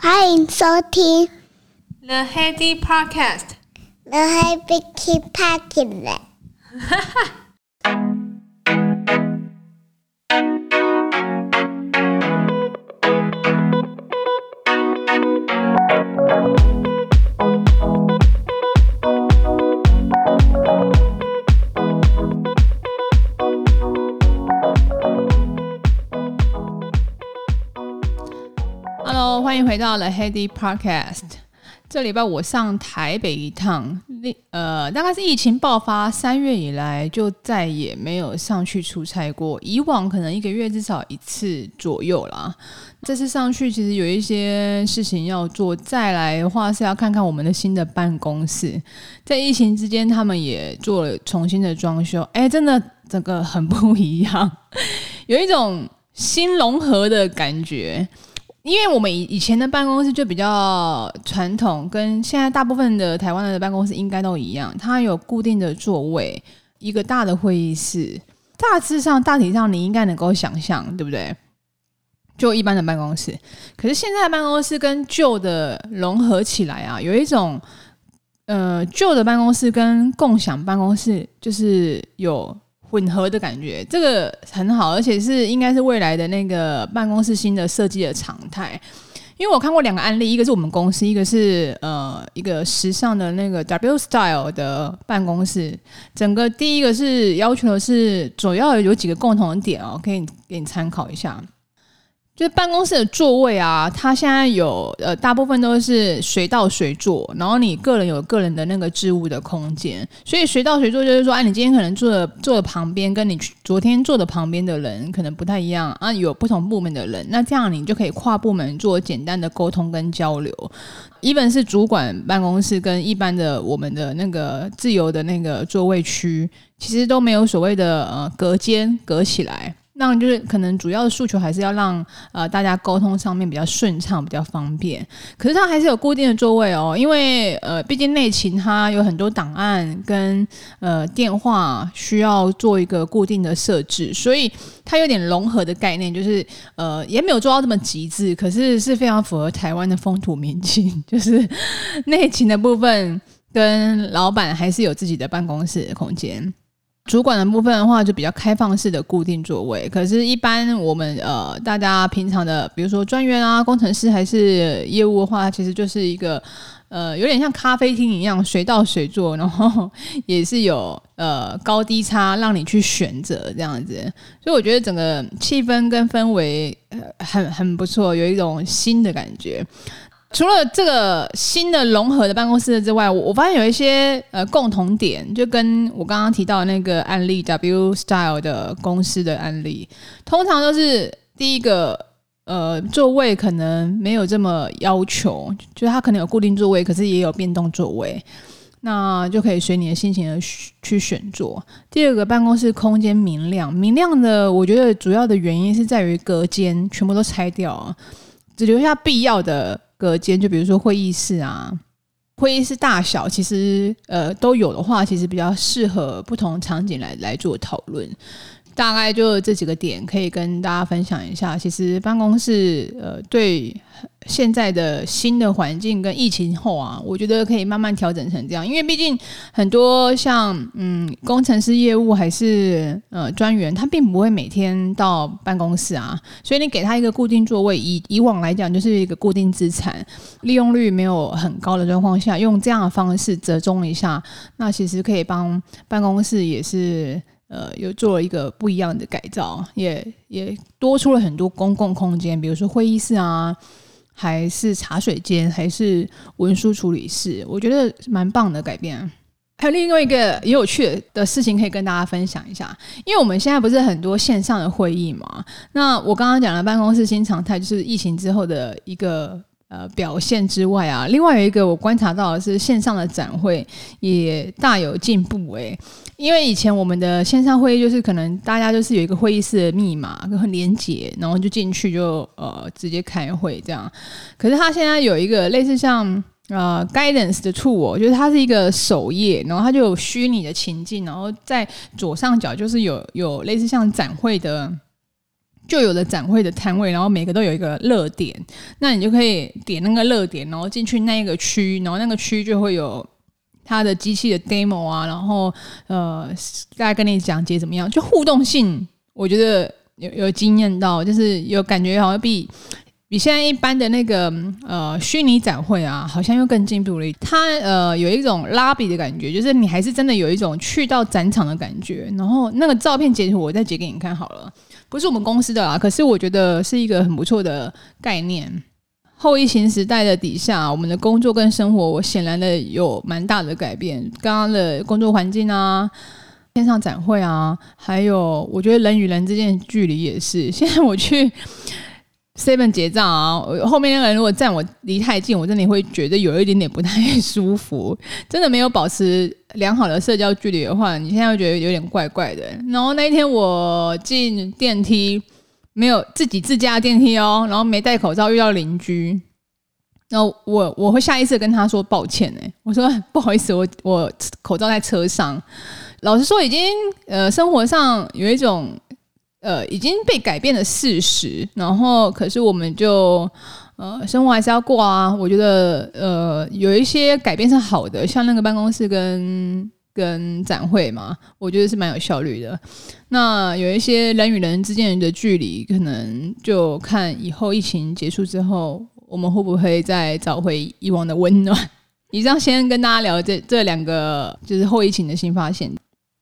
欢迎收听 The Heady Podcast。The Heady Podcast。哈哈。 回到了 Heady Podcast。这礼拜我上台北一趟，那呃，大概是疫情爆发三月以来，就再也没有上去出差过。以往可能一个月至少一次左右啦。这次上去其实有一些事情要做，再来的话是要看看我们的新的办公室。在疫情之间，他们也做了重新的装修，哎，真的整个很不一样，有一种新融合的感觉。因为我们以以前的办公室就比较传统，跟现在大部分的台湾的办公室应该都一样，它有固定的座位，一个大的会议室，大致上大体上你应该能够想象，对不对？就一般的办公室，可是现在的办公室跟旧的融合起来啊，有一种呃旧的办公室跟共享办公室就是有。混合的感觉，这个很好，而且是应该是未来的那个办公室新的设计的常态。因为我看过两个案例，一个是我们公司，一个是呃一个时尚的那个 W Style 的办公室。整个第一个是要求的是主要有几个共同点哦，可以给你参考一下。就是办公室的座位啊，它现在有呃，大部分都是随到随坐，然后你个人有个人的那个置物的空间，所以随到随坐就是说，哎，你今天可能坐的坐的旁边跟你昨天坐的旁边的人可能不太一样啊，有不同部门的人，那这样你就可以跨部门做简单的沟通跟交流。一本是主管办公室跟一般的我们的那个自由的那个座位区，其实都没有所谓的呃隔间隔起来。那就是可能主要的诉求还是要让呃大家沟通上面比较顺畅，比较方便。可是它还是有固定的座位哦，因为呃毕竟内勤它有很多档案跟呃电话需要做一个固定的设置，所以它有点融合的概念，就是呃也没有做到这么极致，可是是非常符合台湾的风土民情，就是 内勤的部分跟老板还是有自己的办公室的空间。主管的部分的话，就比较开放式的固定座位。可是，一般我们呃，大家平常的，比如说专员啊、工程师还是业务的话，其实就是一个呃，有点像咖啡厅一样，随到随坐，然后也是有呃高低差让你去选择这样子。所以我觉得整个气氛跟氛围很很不错，有一种新的感觉。除了这个新的融合的办公室之外，我我发现有一些呃共同点，就跟我刚刚提到那个案例 W Style 的公司的案例，通常都是第一个呃座位可能没有这么要求，就是它可能有固定座位，可是也有变动座位，那就可以随你的心情而去选座。第二个办公室空间明亮，明亮的我觉得主要的原因是在于隔间全部都拆掉，只留下必要的。隔间，就比如说会议室啊，会议室大小其实呃都有的话，其实比较适合不同场景来来做讨论。大概就这几个点可以跟大家分享一下。其实办公室呃对现在的新的环境跟疫情后啊，我觉得可以慢慢调整成这样。因为毕竟很多像嗯工程师业务还是呃专员，他并不会每天到办公室啊，所以你给他一个固定座位，以以往来讲就是一个固定资产，利用率没有很高的状况下，用这样的方式折中一下，那其实可以帮办公室也是。呃，又做了一个不一样的改造，也也多出了很多公共空间，比如说会议室啊，还是茶水间，还是文书处理室，我觉得蛮棒的改变。还有另外一个也有趣的事情可以跟大家分享一下，因为我们现在不是很多线上的会议嘛，那我刚刚讲的办公室新常态，就是疫情之后的一个。呃，表现之外啊，另外有一个我观察到的是线上的展会也大有进步诶，因为以前我们的线上会议就是可能大家就是有一个会议室的密码跟连结，然后就进去就呃直接开会这样。可是它现在有一个类似像呃 Guidance 的 tool，我觉得它是一个首页，然后它就有虚拟的情境，然后在左上角就是有有类似像展会的。就有了展会的摊位，然后每个都有一个热点，那你就可以点那个热点，然后进去那一个区，然后那个区就会有它的机器的 demo 啊，然后呃，大概跟你讲解怎么样，就互动性，我觉得有有经验到，就是有感觉好像比比现在一般的那个呃虚拟展会啊，好像又更进步了。它呃有一种拉比的感觉，就是你还是真的有一种去到展场的感觉，然后那个照片截图我再截给你看好了。不是我们公司的啦，可是我觉得是一个很不错的概念。后疫情时代的底下，我们的工作跟生活，我显然的有蛮大的改变。刚刚的工作环境啊，线上展会啊，还有我觉得人与人之间的距离也是。现在我去。Seven 结账啊，后面那个人如果站我离太近，我真的会觉得有一点点不太舒服。真的没有保持良好的社交距离的话，你现在会觉得有点怪怪的。然后那一天我进电梯，没有自己自家电梯哦，然后没戴口罩，遇到邻居，然后我我会下意识跟他说抱歉哎，我说不好意思，我我口罩在车上。老实说，已经呃生活上有一种。呃，已经被改变的事实，然后可是我们就呃，生活还是要过啊。我觉得呃，有一些改变是好的，像那个办公室跟跟展会嘛，我觉得是蛮有效率的。那有一些人与人之间的距离，可能就看以后疫情结束之后，我们会不会再找回以往的温暖。以上先跟大家聊这这两个，就是后疫情的新发现。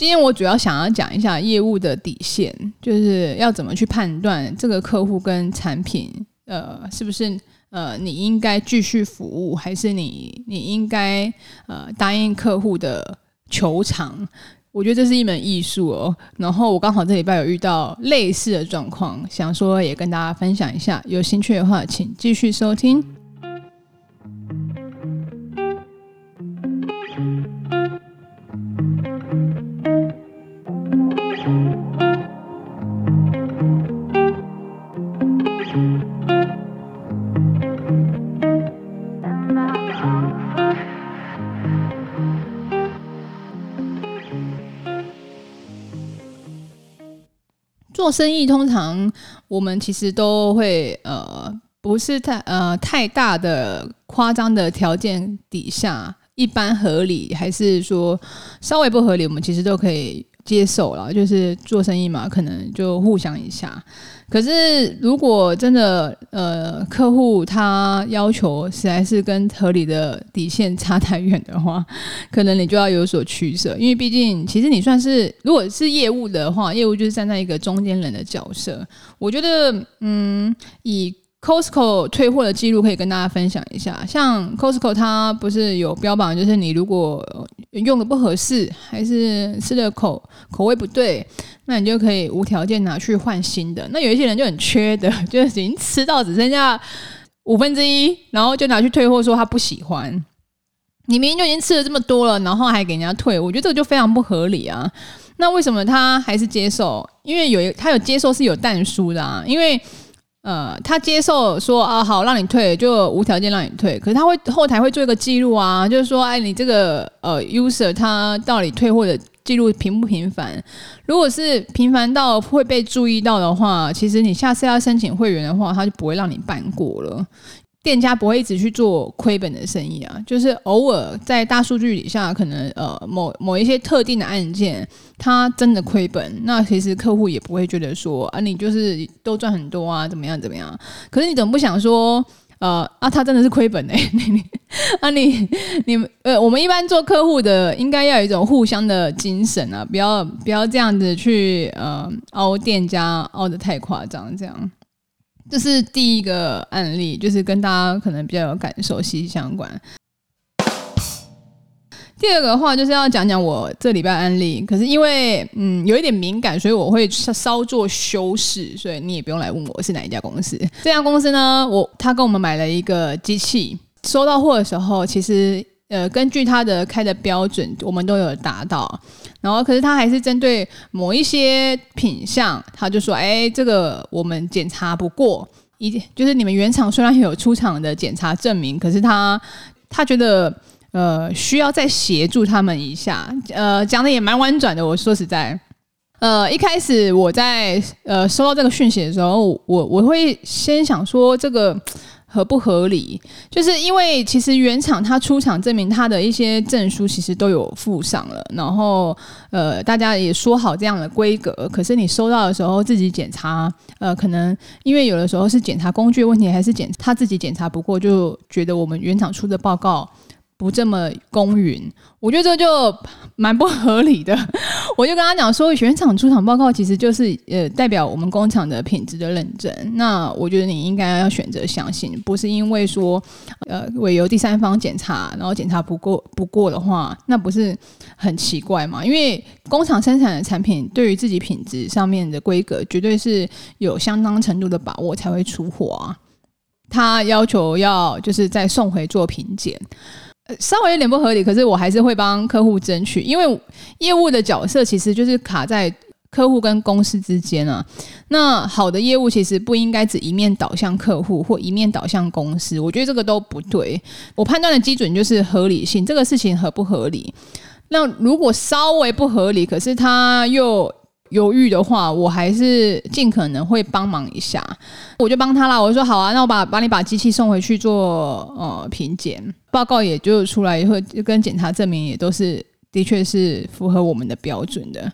今天我主要想要讲一下业务的底线，就是要怎么去判断这个客户跟产品，呃，是不是呃你应该继续服务，还是你你应该呃答应客户的求偿？我觉得这是一门艺术哦。然后我刚好这礼拜有遇到类似的状况，想说也跟大家分享一下。有兴趣的话，请继续收听。做生意通常我们其实都会呃不是太呃太大的夸张的条件底下，一般合理还是说稍微不合理，我们其实都可以接受了。就是做生意嘛，可能就互相一下。可是，如果真的呃，客户他要求实在是跟合理的底线差太远的话，可能你就要有所取舍。因为毕竟，其实你算是如果是业务的话，业务就是站在一个中间人的角色。我觉得，嗯，以 Costco 退货的记录可以跟大家分享一下，像 Costco 它不是有标榜，就是你如果用的不合适，还是吃的口口味不对，那你就可以无条件拿去换新的。那有一些人就很缺的，就是已经吃到只剩下五分之一，然后就拿去退货，说他不喜欢。你明明就已经吃了这么多了，然后还给人家退，我觉得这个就非常不合理啊。那为什么他还是接受？因为有他有接受是有蛋书的啊，因为。呃，他接受说啊，好，让你退，就无条件让你退。可是他会后台会做一个记录啊，就是说，哎，你这个呃 user 他到底退货的记录频不频繁？如果是频繁到会被注意到的话，其实你下次要申请会员的话，他就不会让你办过了。店家不会一直去做亏本的生意啊，就是偶尔在大数据底下，可能呃某某一些特定的案件，它真的亏本，那其实客户也不会觉得说啊，你就是都赚很多啊，怎么样怎么样？可是你怎么不想说，呃啊，他真的是亏本呢、欸，你啊你你呃，我们一般做客户的，应该要有一种互相的精神啊，不要不要这样子去呃凹店家凹的太夸张，这样。这是第一个案例，就是跟大家可能比较有感受、息息相关。第二个话，就是要讲讲我这礼拜案例，可是因为嗯有一点敏感，所以我会稍作修饰，所以你也不用来问我是哪一家公司。这家公司呢，我他跟我们买了一个机器，收到货的时候，其实。呃，根据他的开的标准，我们都有达到。然后，可是他还是针对某一些品相，他就说：“哎，这个我们检查不过，一就是你们原厂虽然有出厂的检查证明，可是他他觉得呃需要再协助他们一下。呃，讲的也蛮婉转的。我说实在，呃，一开始我在呃收到这个讯息的时候，我我会先想说这个。合不合理？就是因为其实原厂它出厂证明它的一些证书其实都有附上了，然后呃大家也说好这样的规格，可是你收到的时候自己检查，呃可能因为有的时候是检查工具问题，还是检他自己检查不过，就觉得我们原厂出的报告。不这么公允，我觉得这就蛮不合理的。我就跟他讲说，原厂出厂报告其实就是呃代表我们工厂的品质的认证。那我觉得你应该要选择相信，不是因为说呃委由第三方检查，然后检查不过不过的话，那不是很奇怪吗？因为工厂生产的产品对于自己品质上面的规格，绝对是有相当程度的把握才会出货啊。他要求要就是再送回做品检。稍微有点不合理，可是我还是会帮客户争取，因为业务的角色其实就是卡在客户跟公司之间啊。那好的业务其实不应该只一面倒向客户或一面倒向公司，我觉得这个都不对。我判断的基准就是合理性，这个事情合不合理？那如果稍微不合理，可是他又。犹豫的话，我还是尽可能会帮忙一下，我就帮他啦。我就说好啊，那我把把你把机器送回去做呃品检报告，也就出来以后，跟检查证明也都是的确是符合我们的标准的。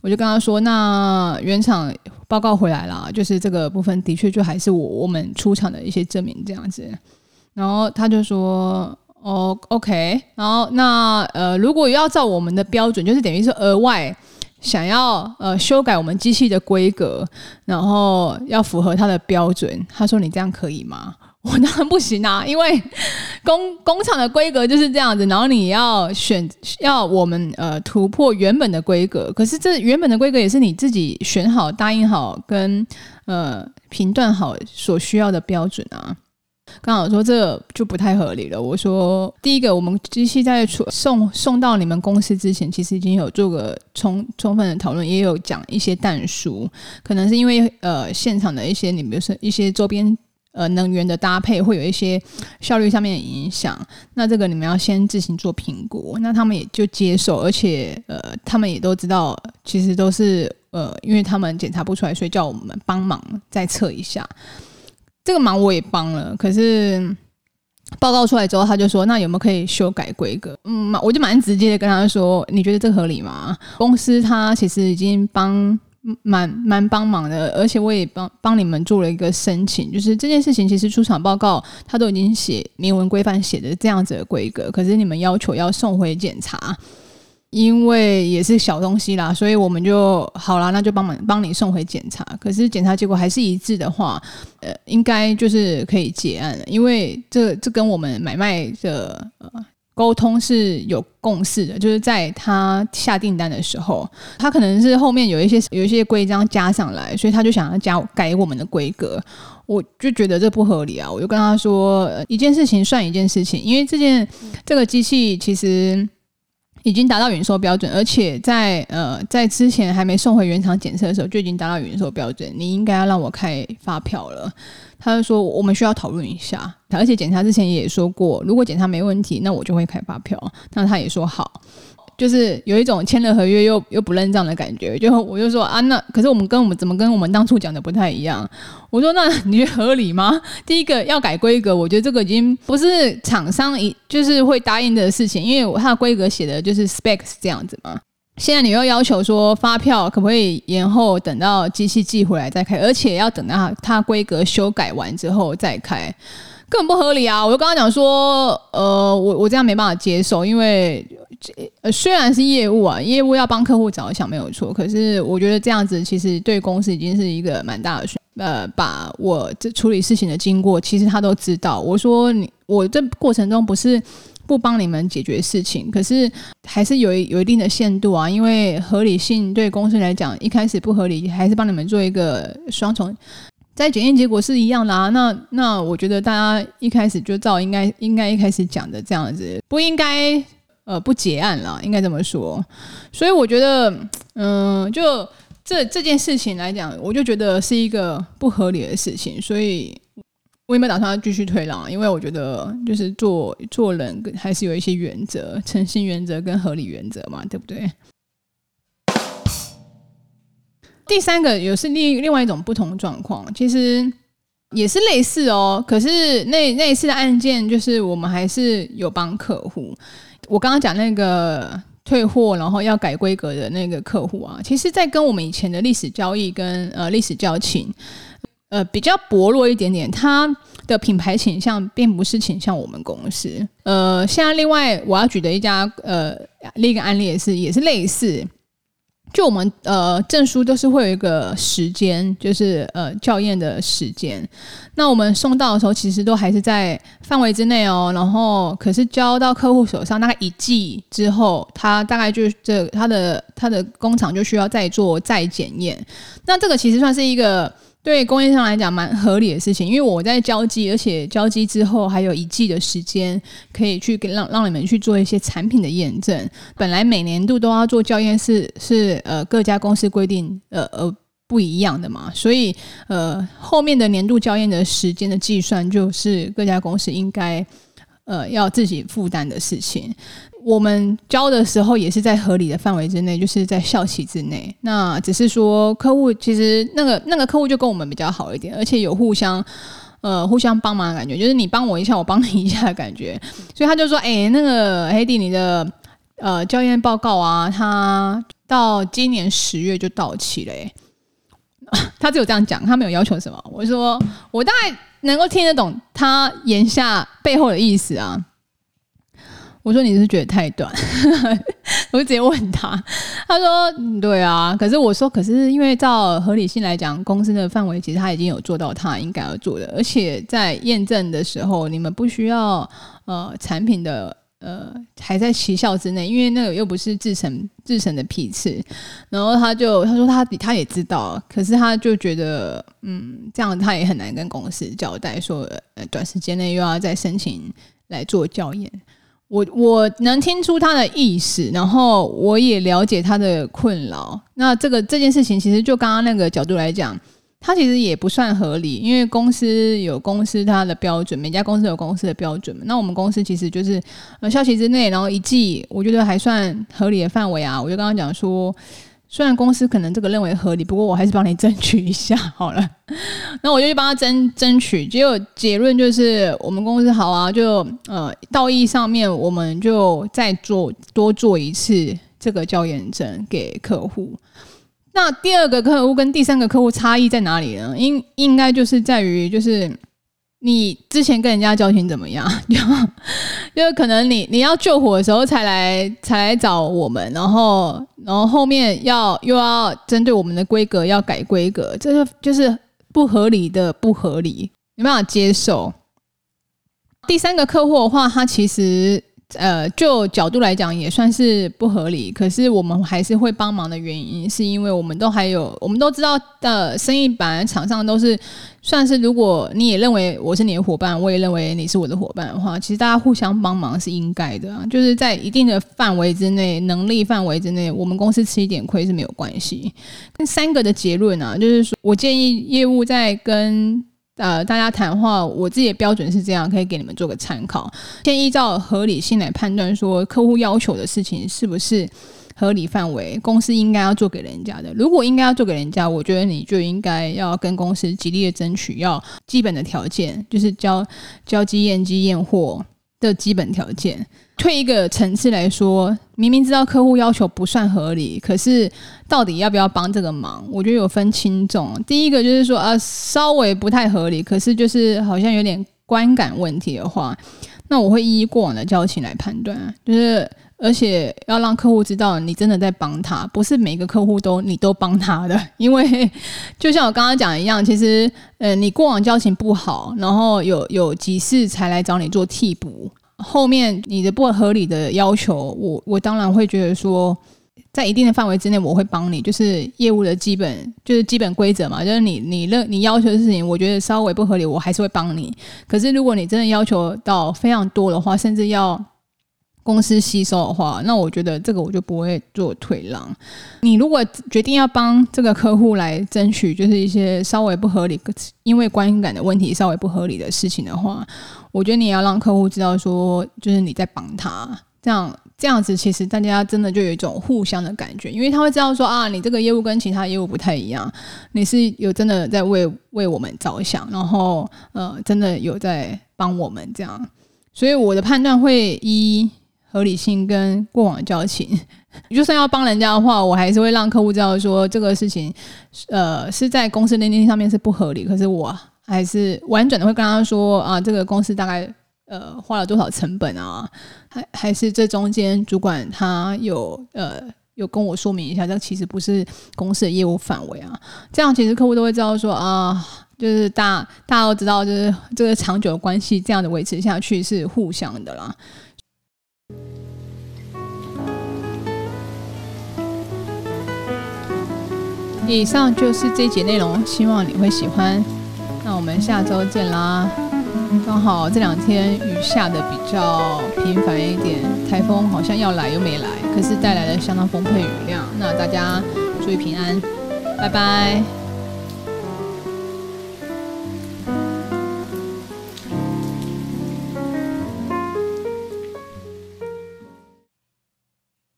我就跟他说，那原厂报告回来了，就是这个部分的确就还是我我们出厂的一些证明这样子。然后他就说哦，OK，然后那呃，如果要照我们的标准，就是等于是额外。想要呃修改我们机器的规格，然后要符合它的标准。他说：“你这样可以吗？” 我当然不行啊，因为工工厂的规格就是这样子。然后你要选要我们呃突破原本的规格，可是这原本的规格也是你自己选好、答应好跟呃评断好所需要的标准啊。刚好说这就不太合理了。我说，第一个，我们机器在出送送到你们公司之前，其实已经有做个充充分的讨论，也有讲一些但书。可能是因为呃现场的一些，你比如说一些周边呃能源的搭配，会有一些效率上面的影响。那这个你们要先自行做评估。那他们也就接受，而且呃他们也都知道，其实都是呃因为他们检查不出来，所以叫我们帮忙再测一下。这个忙我也帮了，可是报告出来之后，他就说：“那有没有可以修改规格？”嗯，我就蛮直接的跟他说：“你觉得这合理吗？”公司他其实已经帮蛮蛮帮忙的，而且我也帮帮你们做了一个申请，就是这件事情其实出厂报告他都已经写明文规范写的这样子的规格，可是你们要求要送回检查。因为也是小东西啦，所以我们就好啦，那就帮忙帮你送回检查。可是检查结果还是一致的话，呃，应该就是可以结案了。因为这这跟我们买卖的呃沟通是有共识的，就是在他下订单的时候，他可能是后面有一些 有一些规章加上来，所以他就想要加改我们的规格。我就觉得这不合理啊，我就跟他说，一件事情算一件事情，因为这件这个机器其实。已经达到允收标准，而且在呃在之前还没送回原厂检测的时候就已经达到允收标准，你应该要让我开发票了。他就说我们需要讨论一下，而且检查之前也说过，如果检查没问题，那我就会开发票。那他也说好。就是有一种签了合约又又不认账的感觉，就我就说啊，那可是我们跟我们怎么跟我们当初讲的不太一样？我说那你觉得合理吗？第一个要改规格，我觉得这个已经不是厂商一就是会答应的事情，因为它的规格写的就是 specs 这样子嘛。现在你又要求说发票可不可以延后等到机器寄回来再开，而且要等到它规格修改完之后再开，更不合理啊！我就跟他讲说，呃，我我这样没办法接受，因为。呃，虽然是业务啊，业务要帮客户着想没有错，可是我觉得这样子其实对公司已经是一个蛮大的呃，把我这处理事情的经过，其实他都知道。我说你，我这过程中不是不帮你们解决事情，可是还是有有一定的限度啊，因为合理性对公司来讲，一开始不合理，还是帮你们做一个双重，在检验结果是一样的啊。那那我觉得大家一开始就照应该应该一开始讲的这样子，不应该。呃，不结案了，应该这么说。所以我觉得，嗯、就这这件事情来讲，我就觉得是一个不合理的事情。所以我也没有打算要继续推让，因为我觉得就是做做人还是有一些原则，诚信原则跟合理原则嘛，对不对？第三个也是另另外一种不同状况，其实也是类似哦。可是那那一次的案件，就是我们还是有帮客户。我刚刚讲那个退货，然后要改规格的那个客户啊，其实在跟我们以前的历史交易跟呃历史交情，呃比较薄弱一点点。他的品牌倾向并不是倾向我们公司。呃，现在另外我要举的一家呃另一个案例也是也是类似。就我们呃证书都是会有一个时间，就是呃校验的时间。那我们送到的时候，其实都还是在范围之内哦。然后可是交到客户手上，大概一季之后，他大概就这他的他的工厂就需要再做再检验。那这个其实算是一个。对工业上来讲蛮合理的事情，因为我在交机，而且交机之后还有一季的时间可以去给让让你们去做一些产品的验证。本来每年度都要做校验是是呃各家公司规定呃呃不一样的嘛，所以呃后面的年度校验的时间的计算就是各家公司应该呃要自己负担的事情。我们交的时候也是在合理的范围之内，就是在效期之内。那只是说客户其实那个那个客户就跟我们比较好一点，而且有互相呃互相帮忙的感觉，就是你帮我一下，我帮你一下的感觉。所以他就说：“哎、那个黑弟，你的呃校验报告啊，他到今年十月就到期了。”哎，他只有这样讲，他没有要求什么。我说我大概能够听得懂他言下背后的意思啊。我说你是觉得太短，我就直接问他，他说、嗯、对啊，可是我说可是因为照合理性来讲，公司的范围其实他已经有做到他应该要做的，而且在验证的时候，你们不需要呃产品的呃还在期效之内，因为那个又不是制成制成的批次，然后他就他说他他也知道，可是他就觉得嗯这样他也很难跟公司交代说呃短时间内又要再申请来做校验。我我能听出他的意思，然后我也了解他的困扰。那这个这件事情，其实就刚刚那个角度来讲，他其实也不算合理，因为公司有公司它的标准，每家公司有公司的标准。那我们公司其实就是呃效期之内，然后一季，我觉得还算合理的范围啊。我就刚刚讲说。虽然公司可能这个认为合理，不过我还是帮你争取一下 好了。那我就去帮他争争取，结果结论就是我们公司好啊，就呃道义上面我们就再做多做一次这个校验证给客户。那第二个客户跟第三个客户差异在哪里呢？应应该就是在于就是。你之前跟人家交情怎么样？就 就可能你你要救火的时候才来才来找我们，然后然后后面要又要针对我们的规格要改规格，这就就是不合理的不合理，没办法接受。第三个客户的话，他其实。呃，就角度来讲也算是不合理，可是我们还是会帮忙的原因，是因为我们都还有，我们都知道的生意板厂商都是算是，如果你也认为我是你的伙伴，我也认为你是我的伙伴的话，其实大家互相帮忙是应该的，就是在一定的范围之内，能力范围之内，我们公司吃一点亏是没有关系。跟三个的结论啊，就是说我建议业务在跟。呃，大家谈话，我自己的标准是这样，可以给你们做个参考。先依照合理性来判断，说客户要求的事情是不是合理范围，公司应该要做给人家的。如果应该要做给人家，我觉得你就应该要跟公司极力的争取，要基本的条件，就是交交机验机验货的基本条件。退一个层次来说，明明知道客户要求不算合理，可是到底要不要帮这个忙？我觉得有分轻重。第一个就是说，呃，稍微不太合理，可是就是好像有点观感问题的话，那我会依过往的交情来判断。就是而且要让客户知道你真的在帮他，不是每个客户都你都帮他的。因为 就像我刚刚讲一样，其实呃，你过往交情不好，然后有有急事才来找你做替补。后面你的不合理的要求，我我当然会觉得说，在一定的范围之内，我会帮你，就是业务的基本就是基本规则嘛，就是你你认你要求的事情，我觉得稍微不合理，我还是会帮你。可是如果你真的要求到非常多的话，甚至要公司吸收的话，那我觉得这个我就不会做退让。你如果决定要帮这个客户来争取，就是一些稍微不合理，因为观感的问题稍微不合理的事情的话，我觉得你要让客户知道说，就是你在帮他，这样这样子其实大家真的就有一种互相的感觉，因为他会知道说啊，你这个业务跟其他业务不太一样，你是有真的在为为我们着想，然后呃，真的有在帮我们这样，所以我的判断会一合理性跟过往的交情，就算要帮人家的话，我还是会让客户知道说这个事情，呃，是在公司认定上面是不合理，可是我还是婉转的会跟他说啊，这个公司大概。呃，花了多少成本啊？还还是这中间主管他有呃有跟我说明一下，这其实不是公司的业务范围啊。这样其实客户都会知道说啊，就是大大家都知道，就是这个长久的关系这样的维持下去是互相的啦。以上就是这一节内容，希望你会喜欢。那我们下周见啦！刚好这两天雨下的比较频繁一点，台风好像要来又没来，可是带来了相当丰沛雨量。那大家注意平安，拜拜。